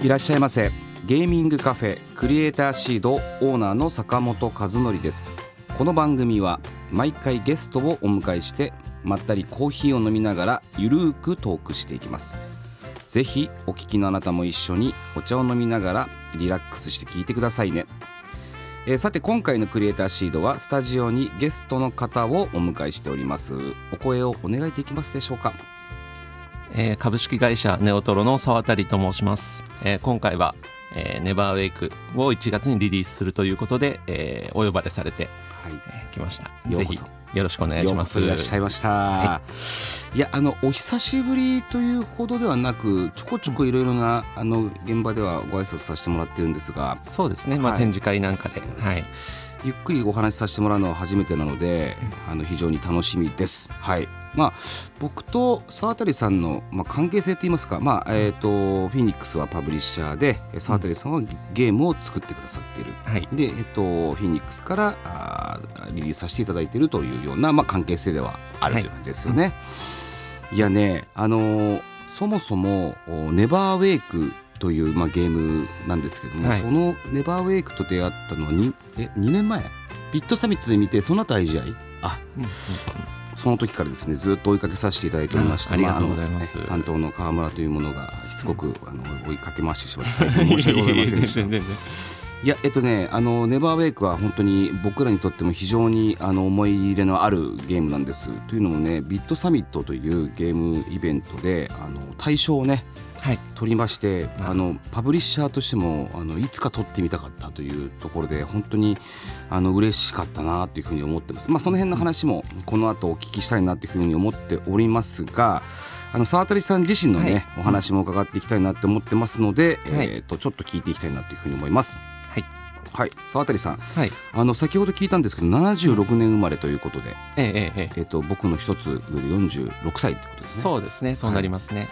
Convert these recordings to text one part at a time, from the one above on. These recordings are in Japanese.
いらっしゃいませ。ゲーミングカフェクリエイターシードオーナーの坂本和則です。この番組は毎回ゲストをお迎えしてまったりコーヒーを飲みながらゆるーくトークしていきます。ぜひお聞きのあなたも一緒にお茶を飲みながらリラックスして聞いてくださいね。えーさて今回のクリエイターシードはスタジオにゲストの方をお迎えしております。お声をお願いできますでしょうか？えー株式会社ネオトロの沢渡と申します、えー今回は、えーネバーウェイクを1月にリリースするということで、えーお呼ばれされて、はい。えー来ました。ようこそ。ぜひよろしくお願いします。ようこそいらっしゃいました、、はい。やあのお久しぶりというほどではなくちょこちょこいろいろなあの現場ではご挨拶させてもらってるんですが。そうですね、まあはい。展示会なんかで、はい、ゆっくりお話しさせてもらうのは初めてなのであの非常に楽しみです。はいまあ、僕と沢渡さんの、まあ、関係性といいますか、まあえー、とフィニックスはパブリッシャーでえー沢渡さんはゲームを作ってくださっている、はい。で、えっと、フィニックスからあーリリースさせていただいているというような、まあ、関係性ではあるという感じですよね。いやね、あのーそもそもおネバーウェイクという、まあ、ゲームなんですけども、はい。そのネバーウェイクと出会ったのは 2, え2年前？ビットサミットで見てその後愛試合あうんうんその時からですねずっと追いかけさせていただいておりましてうございます。あのね担当の川村というものがしつこく、あの追いかけ回してしまって申し訳ございませんでした。いやえっとねあのネバーウェイクは本当に僕らにとっても非常にあの思い入れのあるゲームなんです。というのもねビットサミットというゲームイベントであの大賞をねはい取りましてうんあのパブリッシャーとしてもあのいつか取ってみたかったというところで本当にあの嬉しかったなというふうに思ってます。まあその辺の話もこの後お聞きしたいなというふうに思っておりますが。あの沢渡さん自身のね、はい。お話も伺っていきたいなって思ってますので、はい。えー、とちょっと聞いていきたいなというふうに思います。はい。はい、沢渡さん、はい。あの先ほど聞いたんですけど、76年生まれということで、えええええ僕の一つ上で46歳ってことですね。そうですねそうなりますね、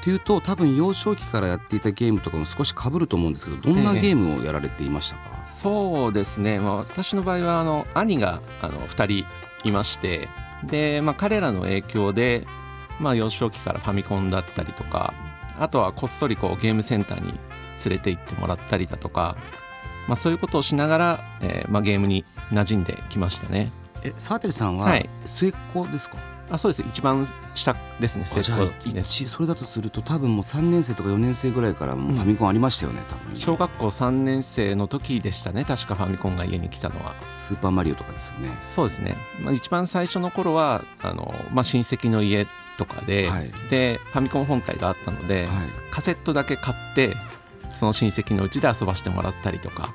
っていうと、多分幼少期からやっていたゲームとかも少し被ると思うんですけど、どんなええゲームをやられていましたか？そうですね、まあ、私の場合はあの兄があの2人いましてで、まあ、彼らの影響で、まあ、幼少期からファミコンだったりとかあとはこっそりこうゲームセンターに連れて行ってもらったりだとか、まあ、そういうことをしながら、えーまあ、ゲームに馴染んできましたねえ、沢渡さんははい末っ子ですか？あそうです。一番下ですね。末っあじゃあ子です。一それだとすると多分もう3年生とか4年生ぐらいからもうファミコンありましたよね、多分。小学校3年生の時でしたね。確かファミコンが家に来たのは。スーパーマリオとかですよね。そうですね、まあ、一番最初の頃はあの、まあ、親戚の家とかで,、はい。でファミコン本体があったので、はい。カセットだけ買ってその親戚のうちで遊ばしてもらったりとか。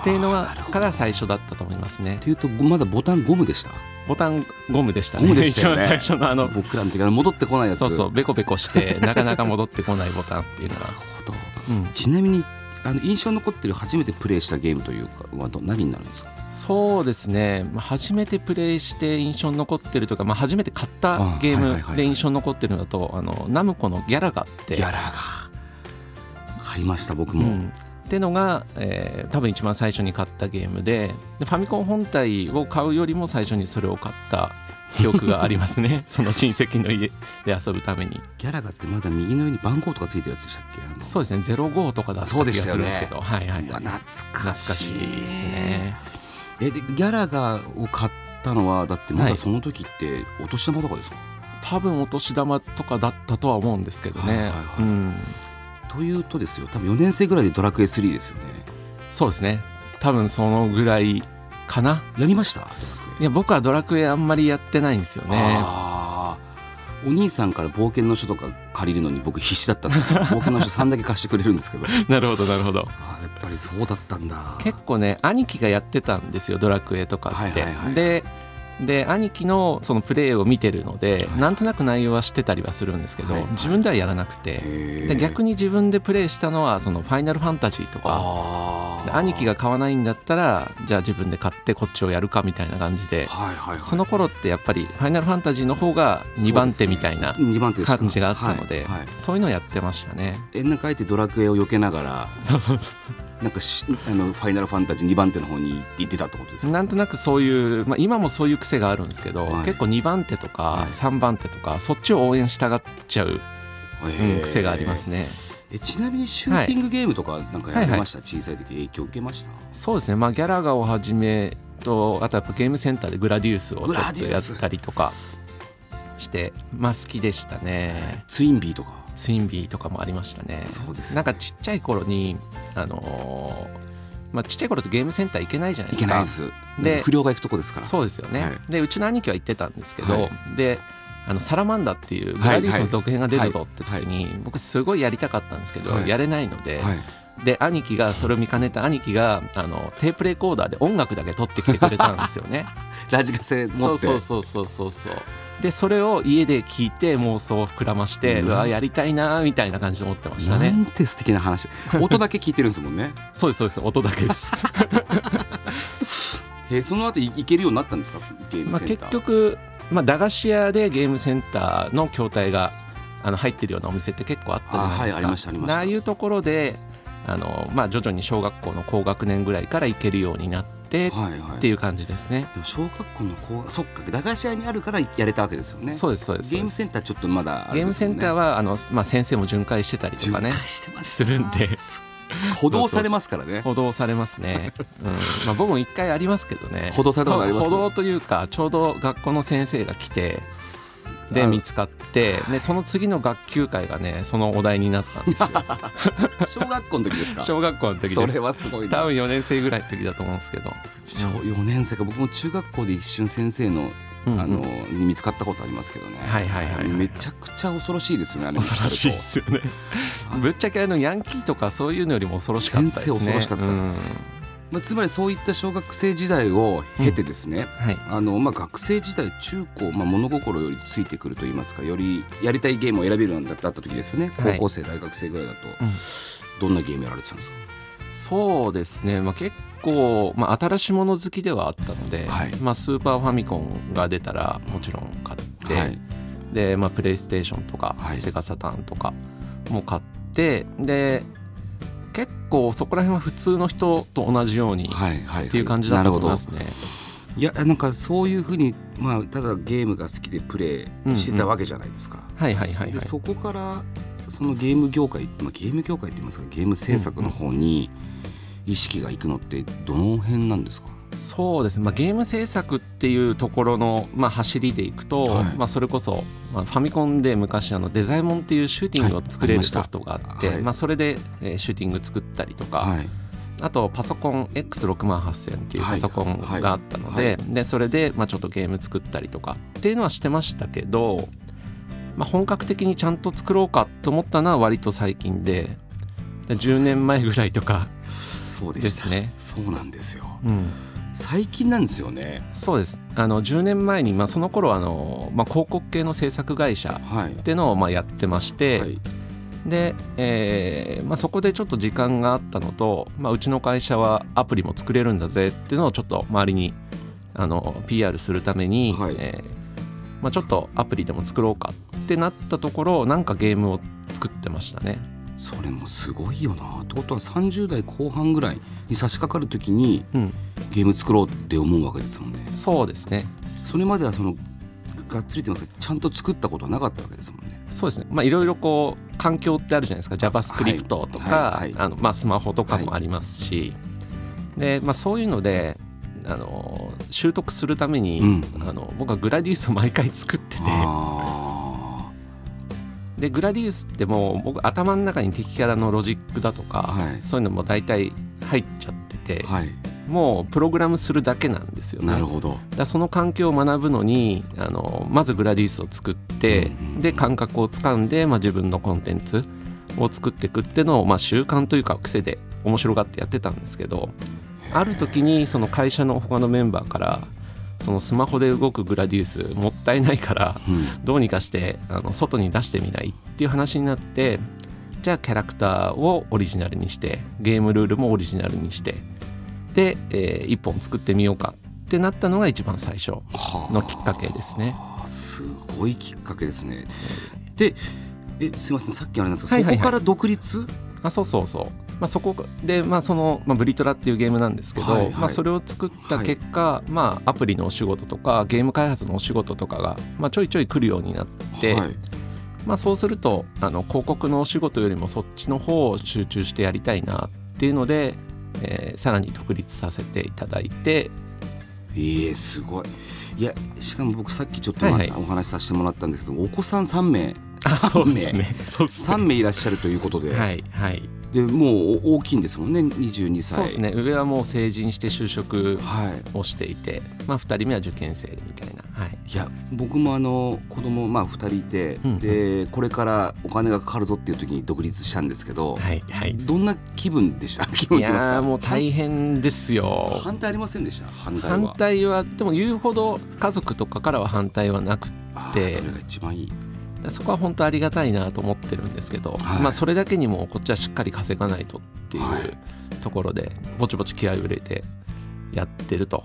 っていうのがあーなるほどから最初だったと思いますね。っていうとまだボタンゴムでした？ボタンゴムでしたね。ゴムでしたよね。最初のあの。僕らの時から戻ってこないやつ。そうそうベコベコして なかなか戻ってこないボタンっていうのが。なる、ほど。うん、ちなみにあの印象に残ってる初めてプレイしたゲームというかはど何になるんですか？そうですね、まあ、初めてプレイして印象に残ってるというか、まあ、初めて買ったゲームで印象に残ってるのだとあのナムコのギャラガって。ギャラが。買いました僕も。うん、っていうのが、えー多分一番最初に買ったゲームででファミコン本体を買うよりも最初にそれを買った記憶がありますね。その親戚の家で遊ぶために。ギャラガってまだ右の上に番号とかついてるやつでしたっけ？そうですね。05とかだった気がするんですけど。はいはい、はい、懐懐かしいですね。えでギャラガを買ったのはだってまはい。だその時ってお年玉とかですか、多分お年玉とかだったとは思うんですけどね、はいはいはい。うんというとですよ多分4年生ぐらいでドラクエ3ですよね。そうですね。多分そのぐらいかな。やりました？いや僕はドラクエあんまりやってないんですよね。お兄さんから冒険の書とか借りるのに僕必死だったんですよ 冒険の書3だけ貸してくれるんですけど。なるほどなるほど。やっぱりそうだったんだ。結構ね兄貴がやってたんですよドラクエとかって、はいはいはい。でで兄貴のそのプレーを見てるので、はい。なんとなく内容は知ってたりはするんですけど、はい。はい自分ではやらなくて、で逆にに自分でプレイしたのはそのファイナルファンタジーとか兄貴が買わないんだったらじゃあ自分で買ってこっちをやるかみたいな感じではいはいはいその頃ってやっぱりファイナルファンタジーの方が2番手みたいな2番手でした感じがあったのでそういうのをやってましたね。えなんかあえてドラクエを避けながらなんかしあのファイナルファンタジー2番手の方に行ってたってことですか？なんとなくそういう、まあ、今もそういう癖があるんですけど、はい。結構2番手とかはい。3番手とかそっちを応援したがっちゃう、うん癖がありますね。えちなみにシューティングゲームとかなんかやりました、小さい時影響受けました？そうですね、まあ、ギャラガをはじめとあとやっぱゲームセンターでグラディウスをちょっとやったりとかしてまあ好きでしたね。ツインビーとか？ツインビーとかもありましたね。そうです。よねなんかちっちゃい頃にあのーまあ、ちっちゃい頃ってゲームセンター行けないじゃないいですか。けないで不良が行くとこですから。そうですよね、はい。でうちの兄貴は行ってたんですけど、はい。であのサラマンダっていうグラディウスの続編が出るぞって時に、僕すごいやりたかったんですけど、はい。やれないので、はい。で兄貴がそれを見かねた兄貴があのテープレコーダーで音楽だけ撮ってきてくれたんですよね。ラジカセ持そうってそうそうそうそうそうでそれを家で聞いて妄想を膨らまして、ううんわやりたいなみたいな感じで思ってましたなねんて素敵な話。音だけ聞いてるんですもんね。そうですそうです。音だけです、えその後い行けるようになったんですか？ゲームまあ、結センター、局、まあ、駄菓子屋でゲームセンターの筐体があの入ってるようなお店って結構あったじゃないですか。あはいありましたありました。ああいうところであの、まあ、徐々に小学校の高学年ぐらいから行けるようになってはいはい。っていう感じですね、でも小学校の子そっか駄菓子屋にあるからやれたわけですよね。そうですそうですゲームセンターちょっとまだあゲームセンターははあの、まあ、先生も巡回してたりとかね。してましするんで。補導されますからね。補導されますね、うん。まあ、僕も一回ありますけどね。補導されたことあります？補導というかちょうど学校の先生が来てであ見つかってでその次の学級会がねそのお題になったんですよ。小学校の時ですか？小学校の時です。それはすごいな。多分4年生ぐらいの時だと思うんですけど、小4年生か。僕も中学校で一瞬先生のあのに見つかったことありますけどね。はいはいはいはいめちゃくちゃ恐ろしいですよねあれ恐ろしいですよね。ぶっちゃけあのヤンキーとかそういうのよりも恐ろしかったですね。先生恐ろしかったうんまあ、つまりそういった小学生時代を経てですね、はい。あのまあ、学生時代中高、まあ、物心よりついてくると言いますかよりやりたいゲームを選べるようになった時ですよね。はい。高校生、大学生ぐらいだと、うん。どんなゲームやられてたんですか？そうですね、まあ、結構、まあ、新しいもの好きではあったので、はい。まあ、スーパーファミコンが出たらもちろん買って、はい。で、まあ、プレイステーションとか、はい。セガサターンとかも買ってで結構そこら辺は普通の人と同じようにはいはいっていう感じだったと思いますね。いやなんかそういうふうに、まあ、ただゲームが好きでプレイしてたわけじゃないですか、はいはいはいはい。でそこからそのゲーム業界、まあ、ゲーム業界って言いますかゲーム制作の方に意識がいくのってどの辺なんですか、そうですね、まあ、ゲーム制作っていうところの、まあ、走りでいくと、はい。まあ、それこそ、まあ、ファミコンで昔あのデザイモンっていうシューティングを作れるソフトがあって、はい。まあ、それで、えーシューティング作ったりとか、はい。あとパソコン X6 万8000っていうはい。パソコンがあったので,、はい。でそれで、まあ、ちょっとゲーム作ったりとかっていうのはしてましたけど、まあ、本格的にちゃんと作ろうかと思ったのは割と最近でで10年前ぐらいとかそうでしたですね。そうなんですよ。うん最近なんですよね。そうです。あの10年前に、まあ、その頃あの、まあ、広告系の制作会社はい。っていうのをまあやってまして、はい。で、えーまあ、そこでちょっと時間があったのと、まあ、うちの会社はアプリも作れるんだぜっていうのをちょっと周りにあの PR するために、はい。えーまあ、ちょっとアプリでも作ろうかってなったところなんかゲームを作ってましたね。それもすごいよなってことは30代後半ぐらいに差し掛かる時にうん、ゲーム作ろうって思うわけですもんね。そうですね。それまではそのがっつりってますかちゃんと作ったことはなかったわけですもんね。そうですね。まあいろいろこう環境ってあるじゃないですか。JavaScript とか、スマホとかもありますし、でまあ、そういうのであの習得するために、うん。あの僕はグラディウスを毎回作ってて。あでグラディウスってもう僕頭の中に敵キャラのロジックだとか、はい。そういうのも大体入っちゃってて、あはい。もうプログラムするだけなんですよね。なるほど。だその環境を学ぶのにあのまずグラディウスを作って、うんうんうんで感覚をつかんで、まあ、自分のコンテンツを作っていくっていうのを、まあ、習慣というか癖で面白がってやってたんですけどある時にその会社の他のメンバーからそそのスマホで動くグラディウスもったいないからうん。どうにかしてあの外に出してみないっていう話になってじゃあキャラクターをオリジナルにしてゲームルールもオリジナルにしてで、え1本作ってみようかってなったのが一番最初はあ。のきっかけですね。すごいきっかけですね。でえすいませんさっきあれなんですか、はいはいはい。そこから独立？あそうそうそう、まあ、そこで、まあそのまあ、ブリトラっていうゲームなんですけど、はいはいまあ、それを作った結果、まあ、アプリのお仕事とかゲーム開発のお仕事とかが、まあ、ちょいちょい来るようになって、はい。まあ、そうするとあの広告のお仕事よりもそっちの方を集中してやりたいなっていうので、えーさらに独立させていただいて。ええすごい。いやしかも僕さっきちょっと、はいはい。お話しさせてもらったんですけどお子さん3名。あそう3名。ねね。3名いらっしゃるということで、はいはいでもう大きいんですもんね22歳。そうですね。上はもう成人して就職はい。をしていて、まあ、2人目は受験生でみたいな、はい、いや僕もあの子供まあ2人いて、うんうん。でこれからお金がかかるぞっていう時に独立したんですけど、はいはい。どんな気分でした？気分いやーもう大変ですよ。反対ありませんでした？反対は。反対はでも言うほど家族とかからは反対はなくあーでそれが一番いいそこは本当ありがたいなと思ってるんですけど、はい。まあそれだけにもこっちはしっかり稼がないとっていうはい。ところでぼちぼち気合を入れてやってると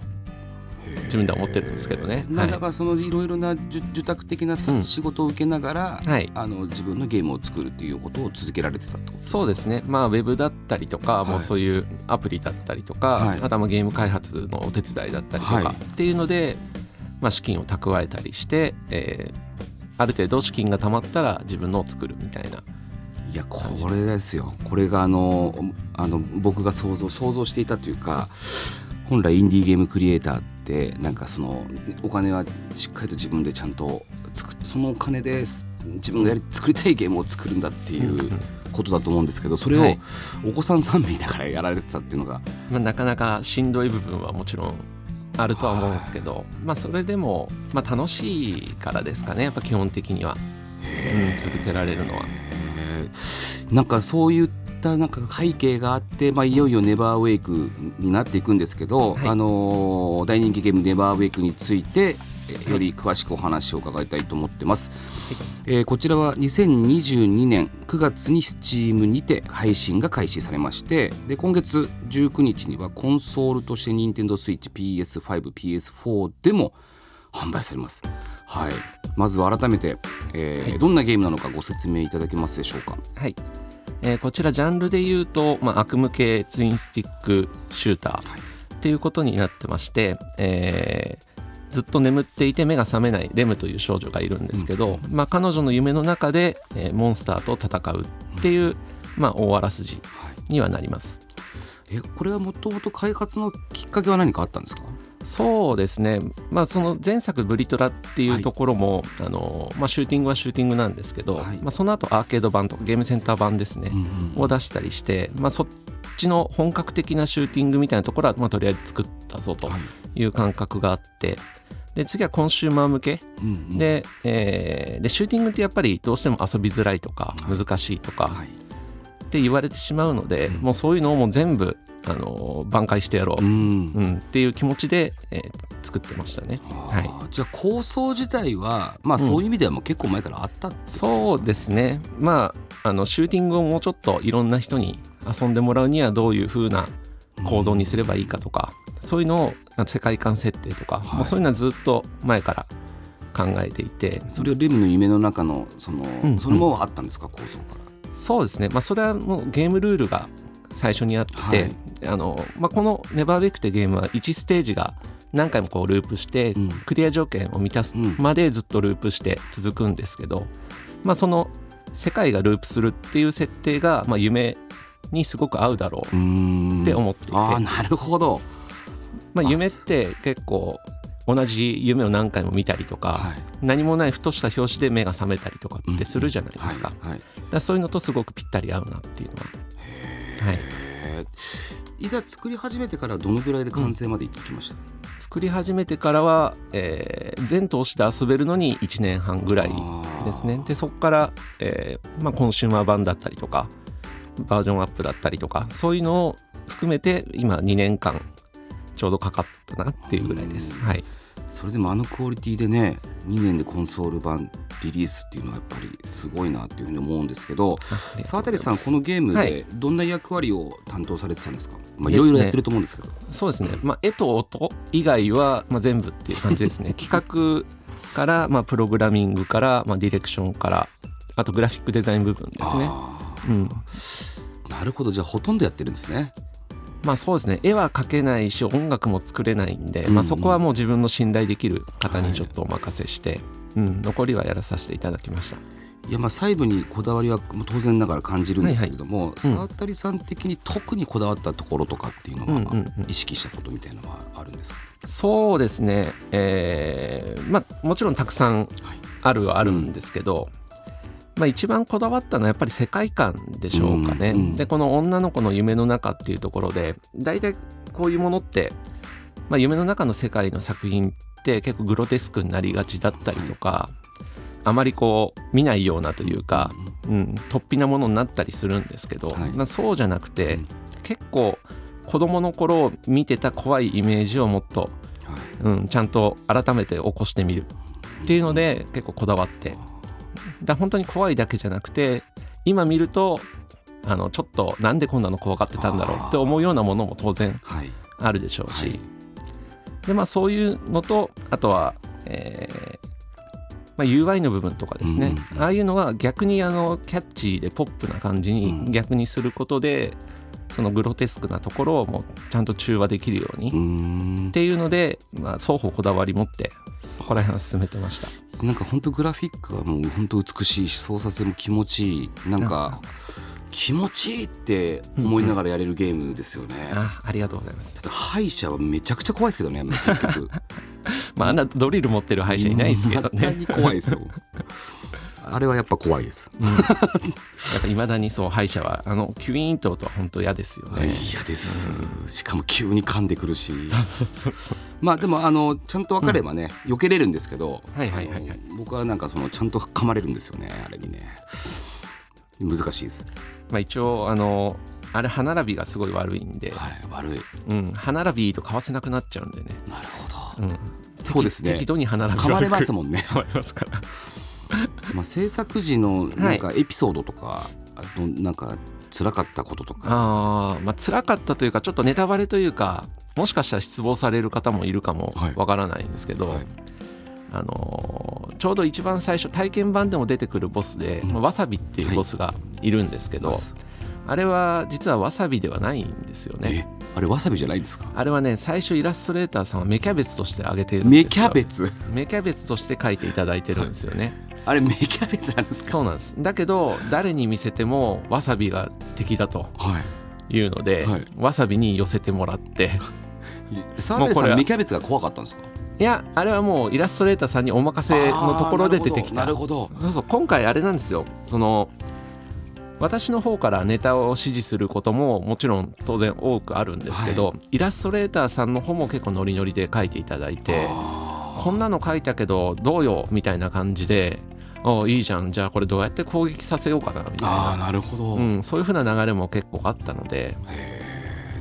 自分では思ってるんですけどね。はい。まあだからそのいろいろな受受託的なさうん。仕事を受けながら、はい。あの自分のゲームを作るっていうことを続けられてたとそうですね。まあウェブだったりとか、はい。もうそういうアプリだったりとか、はい。あとはまあゲーム開発のお手伝いだったりとか、はい。っていうので、まあ、資金を蓄えたりして、えーある程度資金が貯まったら自分のを作るみたいな。いやこれですよ。これがあのあの僕が想像想像していたというか本来インディーゲームクリエイターってなんかそのお金はしっかりと自分でちゃんと作っそのお金です自分がやり作りたいゲームを作るんだっていううんことだと思うんですけどそれをはい。お子さん3名だからやられてたっていうのが。まあ、なかなかしんどい部分はもちろんあるとは思うんですけど、まあ、それでも、まあ、楽しいからですかねやっぱ基本的には、うん、続けられるのは。えーなんかそういったなんか背景があって、まあ、いよいよネバーウェイクになっていくんですけど、はい。あのー大人気ゲームネバーウェイクについてえーより詳しくお話を伺いたいと思ってます、えーこちらは2022年9月に Steam にて配信が開始されましてで今月19日にはコンソールとして NintendoSwitchPS5PS4 でも販売されます、はい、まずは改めて、えーはい。どんなゲームなのかご説明いただけますでしょうか？はい。えーこちらジャンルで言うと、まあ、悪夢系ツインスティックシューターはい。っていうことになってまして、えーずっと眠っていて目が覚めないレムという少女がいるんですけど、まあ、彼女の夢の中で、えーモンスターと戦うっていう、まあ、大あらすじはい。にはなります。えこれはもともと開発のきっかけは何かあったんですか？そうですね、まあ、その前作「ブリトラ」っていうところも、あのまあ、シューティングはシューティングなんですけど、はい。まあ、その後アーケード版とかゲームセンター版ですね、を出したりして、まあ、そっちの本格的なシューティングみたいなところは、まあ、とりあえず作ったぞとはい。いう感覚があってで次はコンシューマー向け。うんうん。で,、えーでシューティングってやっぱりどうしても遊びづらいとかはい。難しいとかはい。って言われてしまうので、うん。もうそういうのをもう全部あの挽回してやろう、うん。うん、っていう気持ちで、えー作ってましたね。あ。ーじゃあ構想自体はまあうん。そういう意味ではもう結構前からあったってことですか？そうですね。まああのシューティングをもうちょっといろんな人に遊んでもらうにはどういう風な構造にすればいいかとか、そういうのを世界観設定とか、はい。もうそういうのはずっと前から考えていてそれはレムの夢の中のその、うんそれもあったんですか？構造から。そうですね、まあ、それはもうゲームルールが最初にあって、はい。あのまあ、この「ネバーベック」ってゲームは1ステージが何回もこうループして、うん。クリア条件を満たすうん。までずっとループして続くんですけど、まあ、その世界がループするっていう設定が、まあ、夢にすごく合うだろうって思っていて、ああなるほど。まあ、夢って結構同じ夢を何回も見たりとか、はい。何もないふとした拍子で目が覚めたりとかってするじゃないですか,、はいだそういうのとすごくぴったり合うなっていうのは、はい、いざ作り始めてからどのぐらいで完成までいってきました、作り始めてからは、えー全投資で遊べるのに1年半ぐらいですね。でそこから、えーまあ、コンシューマー版だったりとかバージョンアップだったりとかそういうのを含めて今2年間ちょうどかかったなっていうぐらいです、うん。はい、それでもあのクオリティでね2年でコンソール版リリースっていうのはやっぱりすごいなっていうふうに思うんですけど沢渡さんこのゲームでどんな役割を担当されてたんですか、まあ、いろいろやってると思うんですけど。そうですね、まあ、絵と音以外は、まあ、全部っていう感じですね。企画から、まあ、プログラミングから、まあ、ディレクションからあとグラフィックデザイン部分ですね。うん、なるほどじゃあほとんどやってるんですね。まあそうですね。絵は描けないし音楽も作れないんで、うんうん、まあ、そこはもう自分の信頼できる方にちょっとお任せして、はい、うん、残りはやらさせていただきました。いやまあ細部にこだわりは当然ながら感じるんですけれども、はいはい、沢渡さん的に特にこだわったところとかっていうのは、意識したことみたいなのはあるんですか、そうですね、えーまあ、もちろんたくさんあるはあるん。ですけど、まあ、一番こだわったのはやっぱり世界観でしょうかね。うんうん、でこの女の子の夢の中っていうところで大体こういうものって、まあ、夢の中の世界の作品って結構グロテスクになりがちだったりとか、あまりこう見ないようなというか、うん、突飛なものになったりするんですけど、はい、まあ、そうじゃなくて、結構子供の頃見てた怖いイメージをもっと、はい、うん、ちゃんと改めて起こしてみるっていうので結構こだわってだ本当に怖いだけじゃなくて今見るとあのちょっとなんでこんなの怖がってたんだろうって思うようなものも当然あるでしょうし、はい。はい、でまあそういうのとあとは、えーまあ、UI の部分とかですね、うん、ああいうのは逆にあのキャッチーでポップな感じに逆にすることで、うん、そのグロテスクなところをもうちゃんと中和できるようにっていうので、まあ、双方こだわり持ってそこら辺は進めてました。なんか本当グラフィックがもう本当美しいし操作性も気持ちいい。なんか気持ちいいって思いながらやれるゲームですよね、うんうん、あありがとうございます。敗者はめちゃくちゃ怖いですけどね結局。まああんなドリル持ってる敗者いないですけどね。怖いですよあれはやっぱ怖いです。うん、やっぱいまだにそう歯医者はあのキュイーンとと本当嫌ですよね。嫌です、うん、しかも急に噛んでくるし。まあでもあのちゃんと分かればね、うん、避けれるんですけど、はいはいはいはい、僕はなんかそのちゃんと噛まれるんですよねあれにね。難しいです。まあ一応あのあれ歯並びがすごい悪いんで、はい、悪い、うん、歯並びと買わせなくなっちゃうんでね。なるほど、うん、そうですね。適度に歯並び噛まれますもんね。噛まれますからまあ、制作時のなんかエピソードとか、はい、なんか辛かったこととか。あ、まあ辛かったというかちょっとネタバレというかもしかしたら失望される方もいるかもわからないんですけど、はい。はい、あのー、ちょうど一番最初体験版でも出てくるボスで、うん、わさびっていうボスがい。るんですけど、はい、あれは実はわさびではないんですよね。あれわさびじゃないんですか？あれはね最初イラストレーターさんは芽キャベツとしてあげてるんですよ。芽キャベツ？芽キャベツとして書いていただいてるんですよねあれ芽キャベツなんですか？そうなんです。だけど誰に見せてもわさびが敵だとい。うので、はい。はい、わさびに寄せてもらって。澤部さん芽キャベツが怖かったんですか？いやあれはもうイラストレーターさんにお任せのところで出てきた。なるほどそうそう今回あれなんですよ。その私の方からネタを指示することももちろん当然多くあるんですけど、はい、イラストレーターさんの方も結構ノリノリで書いていただいてこんなの書いたけどどうよみたいな感じであいいじゃん。じゃあこれどうやって攻撃させようかなみたいな。あなるほど、うん、そういうふうな流れも結構あったので。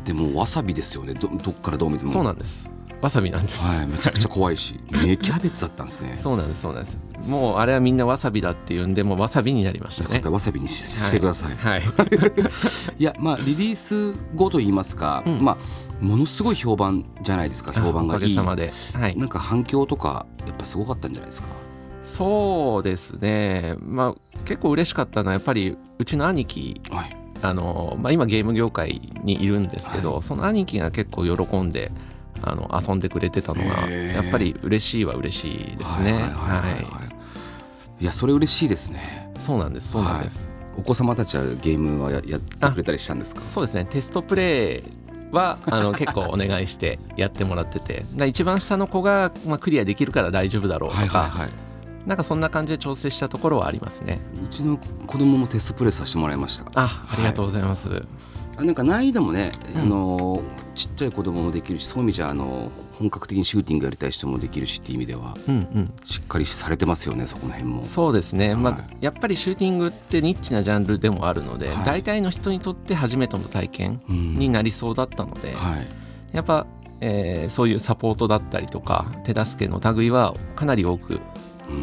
でもわさびですよね。どどっからどう見ても。そうなんです。わさびなんです、はい、めちゃくちゃ怖いし。芽キャベツだったんですね。そうなんですそうなんです。もうあれはみんなわさびだっていうんでもわさびになりましたね。わさびにしてください、はい、はい、いやまあリリース後と言いますか、うん、まあものすごい評判じゃないですか。評判がいい。おかげさまで、はい、なんか反響とかやっぱすごかったんじゃないですかそうですねまあ結構嬉しかったのはやっぱりうちの兄貴、はい、あのまあ、今ゲーム業界にいるんですけど、はい、その兄貴が結構喜んであの遊んでくれてたのがやっぱり嬉しいは嬉しいですね。はい。いやそれ嬉しいですね。そうなんですそうなんです。お子様たちはゲームはややってくれたりしたんですか？そうですねテストプレイはあの 結構お願いしてやってもらってて一番下の子が、まあ、クリアできるから大丈夫だろうとか、はいはいはい、なんかそんな感じで調整したところはありますね。うちの子供もテストプレイさせてもらいました。あありがとうございます、はい。なんか難易度もね、うん、あのちっちゃい子供もできるしそういう意味じゃあの本格的にシューティングやりたい人もできるしっていう意味では、うんうん、しっかりされてますよねそこの辺も。そうですね、はい、まあ、やっぱりシューティングってニッチなジャンルでもあるので、はい、大体の人にとって初めての体験になりそうだったので、はい、やっぱえーそういうサポートだったりとか手助けの類はかなり多く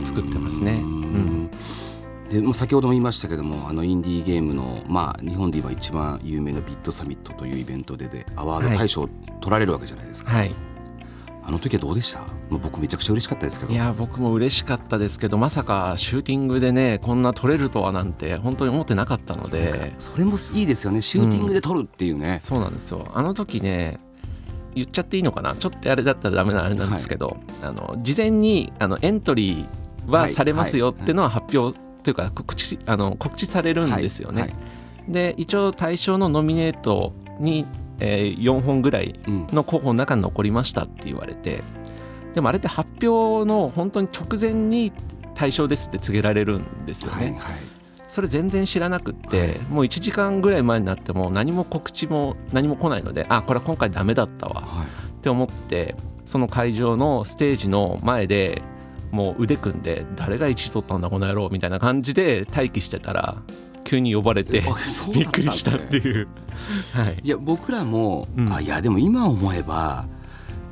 作ってますね。うーん。でもう先ほども言いましたけどもあのインディーゲームの、まあ、日本で今一番有名なビットサミットというイベントででアワード大賞を取られるわけじゃないですか、はい。あの時はどうでした？もう僕めちゃくちゃ嬉しかったですけど。いや僕も嬉しかったですけどまさかシューティングでねこんな取れるとはなんて本当に思ってなかったので。それもいいですよね。シューティングで取るっていうね、そうなんですよ。あの時ね言っちゃっていいのかな？ちょっとあれだったらダメなあれなんですけど、あの事前にあのエントリーはされますよっていうのは発表というか告知あの告知されるんですよね。はい。で一応対象のノミネートに、えー4本ぐらいうんの候補の中に残りましたって言われてでもあれって発表の本当に直前に対象ですって告げられるんですよね。はいはいそれ全然知らなくって、はい。もう1時間ぐらい前になっても何も告知も何も来ないのであこれは今回ダメだったわ。はい。って思ってその会場のステージの前でもう腕組んで誰が1位取ったんだこの野郎みたいな感じで待機してたら急に呼ばれてあそうびだっくりしたってういう。はい、いや僕らも、うん。あいやでも今思えば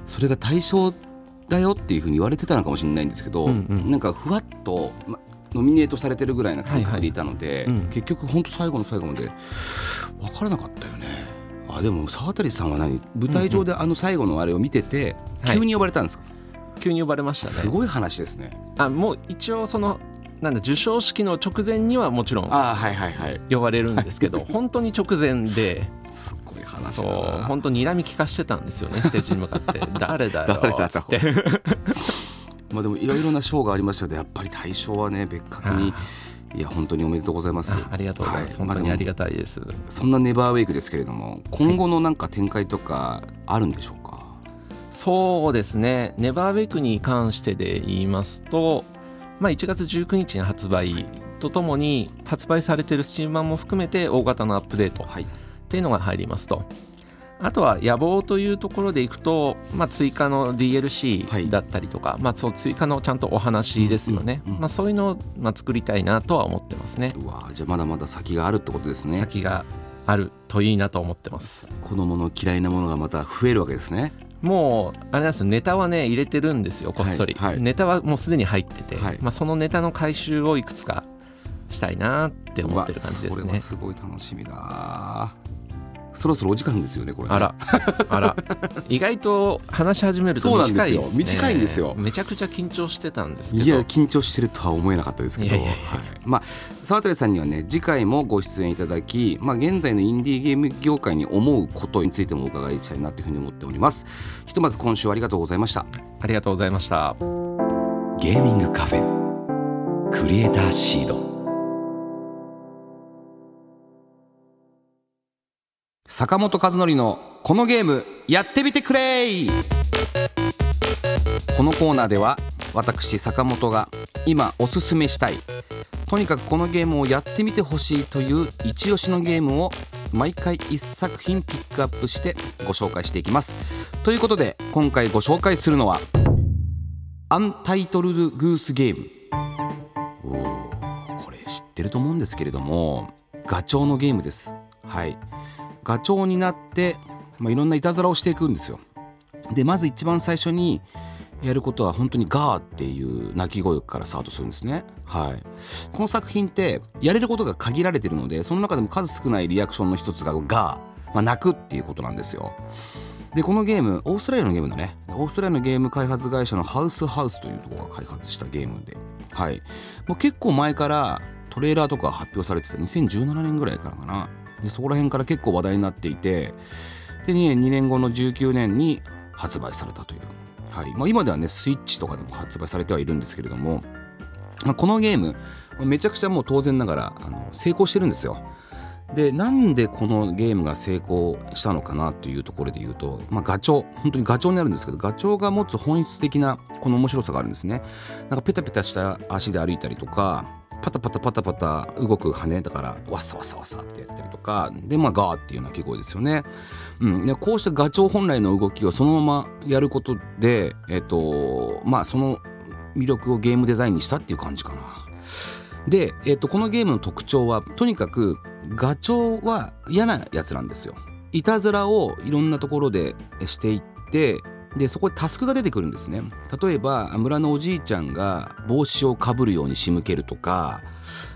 それが対象だよっていうふうに言われてたのかもしれないんですけど、うんうん。なんかふわっと、ま、ノミネートされてるぐらいな感覚でいたので、はいはい。うん。結局本当最後の最後まで分からなかったよね。あでも沢渡さんは何？舞台上であの最後のあれを見てて、はい。急に呼ばれたんですか、急に呼ばれましたね。すごい話ですね。あもう一応そのなんだ授賞式の直前にはもちろんあはいはいはい。呼ばれるんですけど 本当に直前で。すごい話そう本当に睨み聞かしてたんですよねステージに向かって。誰だよ 誰だと。つってまあでもいろいろな賞がありましたけどやっぱり大賞はね別格にい。や本当におめでとうございます。あありがとうございます、はい。本当にありまがたいです、そんなネバーウェイクですけれども今後のなんか展開とかあるんでしょうか？そうですね。ネバーウェイクに関してで言いますと、まあ、1月19日に発売とともに発売されているスチーム版も含めて大型のアップデートはい。っていうのが入りますとあとは野望というところでいくと、まあ、追加のはい。DLC だったりとか、まあ、そう追加のちゃんとお話ですよね、うんうんうんまあ、そういうのを、まあ、作りたいなとは思ってますね。うわじゃあまだまだ先があるってことですね。先があるといいなと思ってます。子供の嫌いなものがまた増えるわけですね。もうあれなんですよ。ネタはね入れてるんですよこっそり、はいはい。ネタはもうすでに入ってて、はい。まあ、そのネタの回収をいくつかしたいなって思ってる感じですね。すごい楽しみだ。そろそろお時間ですよねこれね。あらあら。意外と話し始めるとそうなんですよ。短いですね。短いんですよ。めちゃくちゃ緊張してたんですけど。いや緊張してるとは思えなかったですけど。いやいやいや。はい。まあ沢渡さんにはね次回もご出演いただき、まあ、現在のインディーゲーム業界に思うことについてもお伺いしたいなというふうに思っております。ひとまず今週はありがとうございました。ありがとうございました。ゲーミングカフェクリエイターシード坂本和則のこのゲームやってみてくれこのコーナーでは私坂本が今おすすめしたいとにかくこのゲームをやってみてほしいという一押しのゲームを毎回1作品ピックアップしてご紹介していきます。ということで今回ご紹介するのはアンタイトルドグースゲーム。おーこれ知ってると思うんですけれどもガチョウのゲームです。はい。ガチョウになって、まあ、いろんないたずらをしていくんですよ。でまず一番最初にやることは本当にガーっていう鳴き声からスタートするんですね。はい。この作品ってやれることが限られてるのでその中でも数少ないリアクションの一つがガー、まあ、鳴くっていうことなんですよ。でこのゲームオーストラリアのゲームだね。オーストラリアのゲーム開発会社のハウスハウスというところが開発したゲームで。はい。もう結構前からトレーラーとか発表されてて2017年ぐらいからかな。でそこら辺から結構話題になっていてで 2, 年2年後の19年に発売されたという、はい。まあ、今ではねスイッチとかでも発売されてはいるんですけれども、まあ、このゲームめちゃくちゃもう当然ながらあの成功してるんですよ。でなんでこのゲームが成功したのかなというところで言うと、まあ、ガチョウ本当にガチョウになるんですけどガチョウが持つ本質的なこの面白さがあるんですね。なんかペタペタした足で歩いたりとかパタパタパタパタ動く羽だからわさわさわさってやったりとかでまあガーっていう鳴き声ですよね、うん、でこうしたガチョウ本来の動きをそのままやることでえっとまあその魅力をゲームデザインにしたっていう感じかな。で、えっと、このゲームの特徴はとにかくガチョウは嫌なやつなんですよ。いたずらをいろんなところでしていってでそこでタスクが出てくるんですね。例えば村のおじいちゃんが帽子をかぶるように仕向けるとか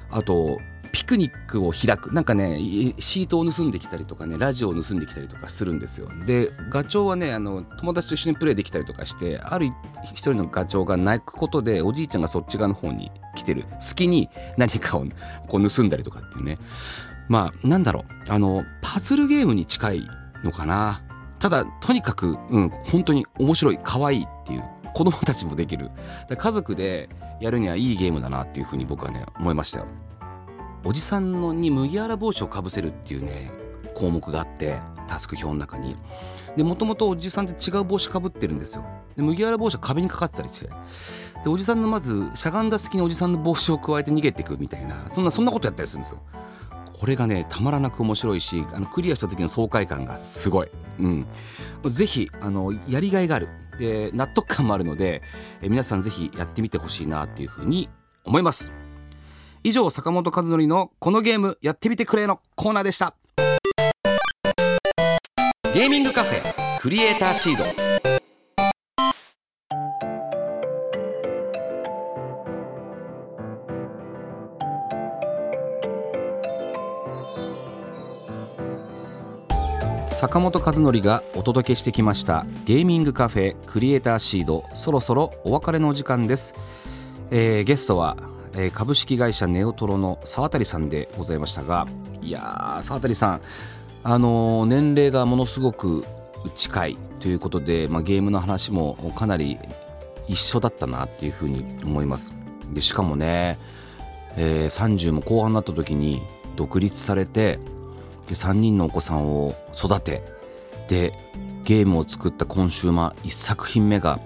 あとピクニックを開く。なんかねシートを盗んできたりとかねラジオを盗んできたりとかするんですよ。でガチョウはねあの友達と一緒にプレイできたりとかしてある一人のガチョウが泣くことでおじいちゃんがそっち側の方に来てる。隙に何かをこう盗んだりとかっていうね。まあなんだろう。あのパズルゲームに近いのかな。ただとにかくうん本当に面白い可愛いっていう子供たちもできる。家族でやるにはいいゲームだなっていうふうに僕はね思いましたよ。おじさんのに麦わら帽子をかぶせるっていうね項目があってタスク表の中に。でもともとおじさんって違う帽子かぶってるんですよ。で麦わら帽子は壁にかかってたりして。でおじさんのまずしゃがんだ隙におじさんの帽子を加えて逃げていくみたいなそんなそんなことやったりするんですよ。これがねたまらなく面白いしあのクリアした時の爽快感がすごい、うん、ぜひあのやりがいがある。で納得感もあるのでえ皆さんぜひやってみてほしいなっていうふうに思います。以上坂本和則のこのゲームやってみてくれのコーナーでした。ゲーミングカフェクリエイターシード。坂本和則がお届けしてきましたゲーミングカフェクリエイターシードそろそろお別れの時間です、えー、ゲストはえー、株式会社ネオトロの沢渡さんでございましたがいやー沢渡さんあのー、年齢がものすごく近いということで、まあ、ゲームの話もかなり一緒だったなっていうふうに思います。でしかもね、えー、30も後半になった時に独立されてで3人のお子さんを育てでゲームを作ったコンシューマー1作品目が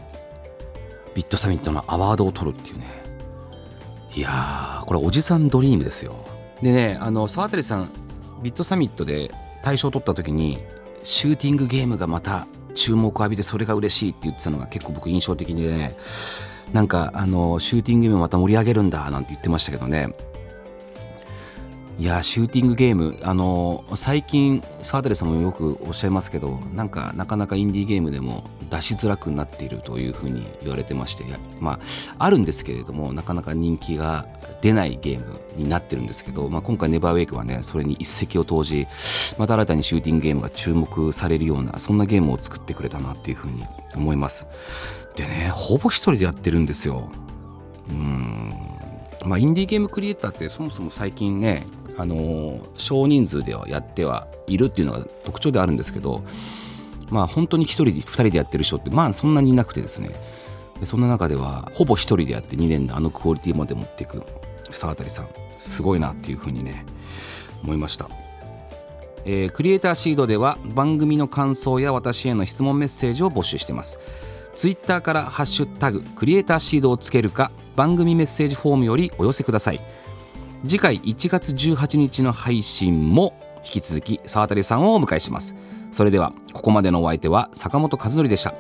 ビットサミットのアワードを取るっていうね。いやーこれおじさんドリームですよ。でねあの沢渡さんビットサミットで大賞を取った時にシューティングゲームがまた注目を浴びてそれが嬉しいって言ってたのが結構僕印象的でね。なんかあのシューティングゲームまた盛り上げるんだなんて言ってましたけどね。いやシューティングゲームあの最近サーテレさんもよくおっしゃいますけどなんかなかなかインディーゲームでも出しづらくなっているというふうに言われてましてまああるんですけれどもなかなか人気が出ないゲームになってるんですけど、まあ、今回ネバーウェイクはねそれに一石を投じまた新たにシューティングゲームが注目されるようなそんなゲームを作ってくれたなっていうふうに思います。でねほぼ一人でやってるんですよ。うん。まあインディーゲームクリエイターってそもそも最近ねあの少人数ではやってはいるっていうのが特徴であるんですけどまあ本当に1人で2人でやってる人ってまあそんなにいなくてですね。そんな中ではほぼ1人でやって2年であのクオリティまで持っていく沢渡さんすごいなっていうふうにね思いました。えー、クリエイターシードでは番組の感想や私への質問メッセージを募集しています。ツイッターから「ハッシュタグクリエイターシード」をつけるか番組メッセージフォームよりお寄せください。次回1月18日の配信も引き続き沢渡さんをお迎えします。それではここまでのお相手は坂本和則でした。